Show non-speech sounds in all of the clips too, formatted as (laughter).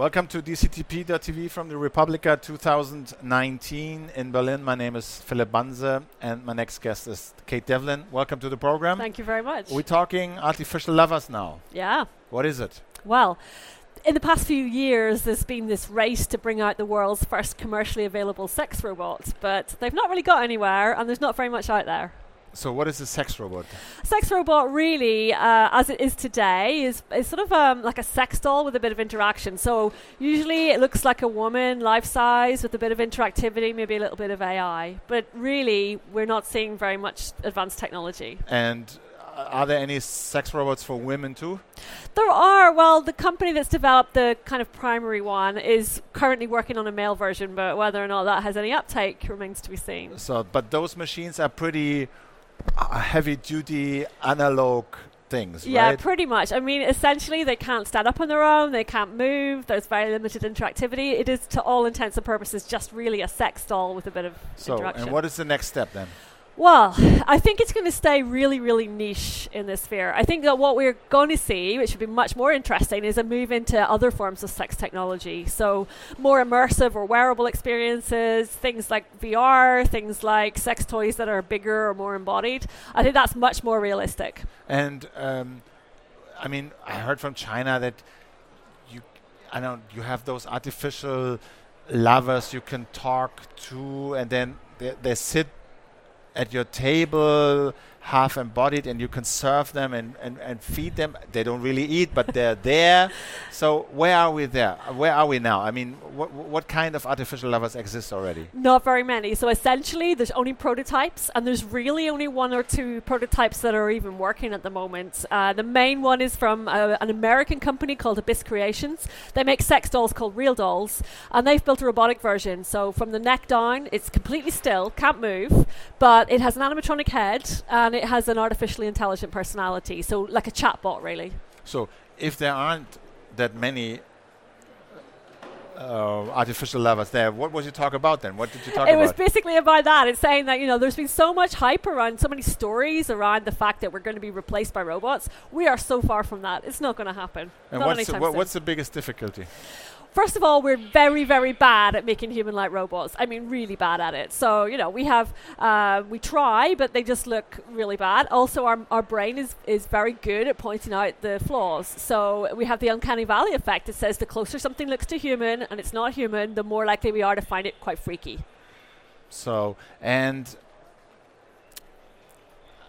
Welcome to DCTP.tv from the re:publica 2019 in Berlin. My name is Philipp Banse, and my next guest is Kate Devlin. Welcome to the program. Thank you very much. We're talking artificial lovers now. Yeah. What is it? Well, in the past few years, there's been this race to bring out the world's first commercially available sex robot, but they've not really got anywhere, and there's not very much out there. So, what is a sex robot? Sex robot, really, uh, as it is today, is, is sort of um, like a sex doll with a bit of interaction. So, usually it looks like a woman, life size, with a bit of interactivity, maybe a little bit of AI. But really, we're not seeing very much advanced technology. And uh, are there any sex robots for women too? There are. Well, the company that's developed the kind of primary one is currently working on a male version, but whether or not that has any uptake remains to be seen. So, but those machines are pretty heavy duty analog things, Yeah, right? pretty much. I mean, essentially, they can't stand up on their own. They can't move. There's very limited interactivity. It is, to all intents and purposes, just really a sex doll with a bit of so, interaction. and what is the next step then? Well, I think it's going to stay really, really niche in this sphere. I think that what we're going to see, which would be much more interesting, is a move into other forms of sex technology. So, more immersive or wearable experiences, things like VR, things like sex toys that are bigger or more embodied. I think that's much more realistic. And um, I mean, I heard from China that you, I know you have those artificial lovers you can talk to, and then they, they sit at your table half embodied and you can serve them and, and, and feed them they don't really eat but they're (laughs) there so where are we there where are we now i mean what, what kind of artificial lovers exist already Not very many. So essentially, there's only prototypes, and there's really only one or two prototypes that are even working at the moment. Uh, the main one is from uh, an American company called Abyss Creations. They make sex dolls called Real Dolls, and they've built a robotic version. So from the neck down, it's completely still, can't move, but it has an animatronic head and it has an artificially intelligent personality. So like a chatbot, really. so if there aren't that many uh, artificial lovers there what was you talk about then what did you talk it about It was basically about that. It's saying that you know there's been so much hype around, so many stories around the fact that we're going to be replaced by robots. We are so far from that. It's not going to happen. and what's the, what's the biggest difficulty First of all, we're very, very bad at making human-like robots. I mean, really bad at it. So you know, we have uh, we try, but they just look really bad. Also, our, our brain is is very good at pointing out the flaws. So we have the uncanny valley effect. It says the closer something looks to human and it's not human, the more likely we are to find it quite freaky. So, and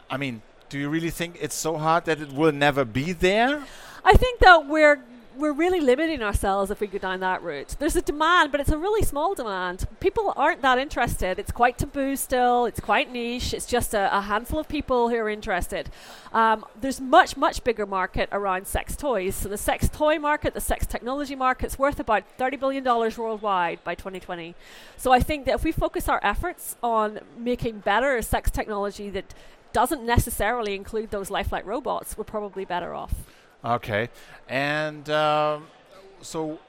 I mean, do you really think it's so hard that it will never be there? I think that we're we're really limiting ourselves if we go down that route. There's a demand, but it's a really small demand. People aren't that interested. It's quite taboo still. It's quite niche. It's just a, a handful of people who are interested. Um, there's much much bigger market around sex toys. So the sex toy market, the sex technology market's worth about thirty billion dollars worldwide by 2020. So I think that if we focus our efforts on making better sex technology that doesn't necessarily include those lifelike robots, we're probably better off. Okay, and um, so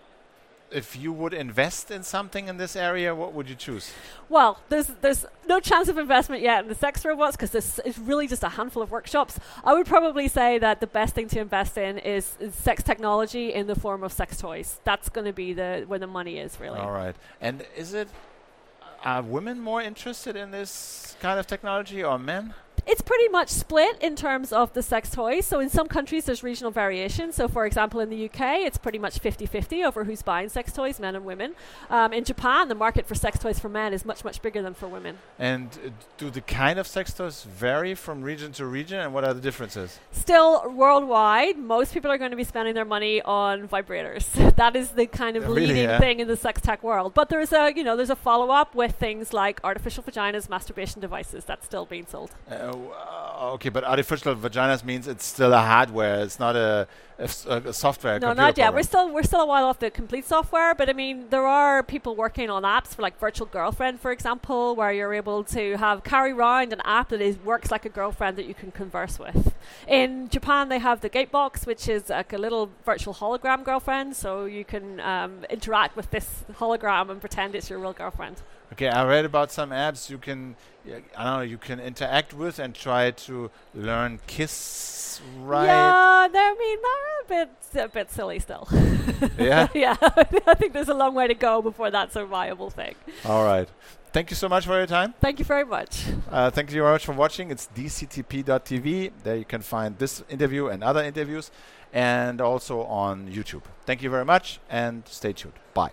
if you would invest in something in this area, what would you choose? Well, there's there's no chance of investment yet in the sex robots because this is really just a handful of workshops. I would probably say that the best thing to invest in is, is sex technology in the form of sex toys. That's going to be the where the money is really. All right, and is it are women more interested in this kind of technology or men? It's pretty much split in terms of the sex toys. So in some countries there's regional variation. So for example in the UK it's pretty much 50-50 over who's buying sex toys, men and women. Um, in Japan the market for sex toys for men is much much bigger than for women. And uh, do the kind of sex toys vary from region to region, and what are the differences? Still worldwide, most people are going to be spending their money on vibrators. (laughs) that is the kind of (laughs) Really, leading yeah? thing in the sex tech world. But there's a you know there's a follow up with things like artificial vaginas, masturbation devices that's still being sold. Uh, Uh, okay, but artificial vaginas means it's still a hardware. It's not a, a s- a- a software. no, not yet. program. We're still we're still a while off the complete software, but I mean there are people working on apps for like virtual girlfriend, for example, where you're able to have carry around an app that is works like a girlfriend that you can converse with. In Japan, they have the Gatebox, which is like a little virtual hologram girlfriend, so you can um, interact with this hologram and pretend it's your real girlfriend. Okay, I read about some apps you can, I don't know, you can interact with and try to learn Kiss right. Yeah, I mean, a bit, a bit silly still. Yeah? (laughs) yeah, (laughs) I think there's a long way to go before that's a viable thing. All right. Thank you so much for your time. Thank you very much. Uh, thank you very much for watching. It's dctp.tv. There you can find this interview and other interviews, and also on YouTube. Thank you very much, and stay tuned. Bye.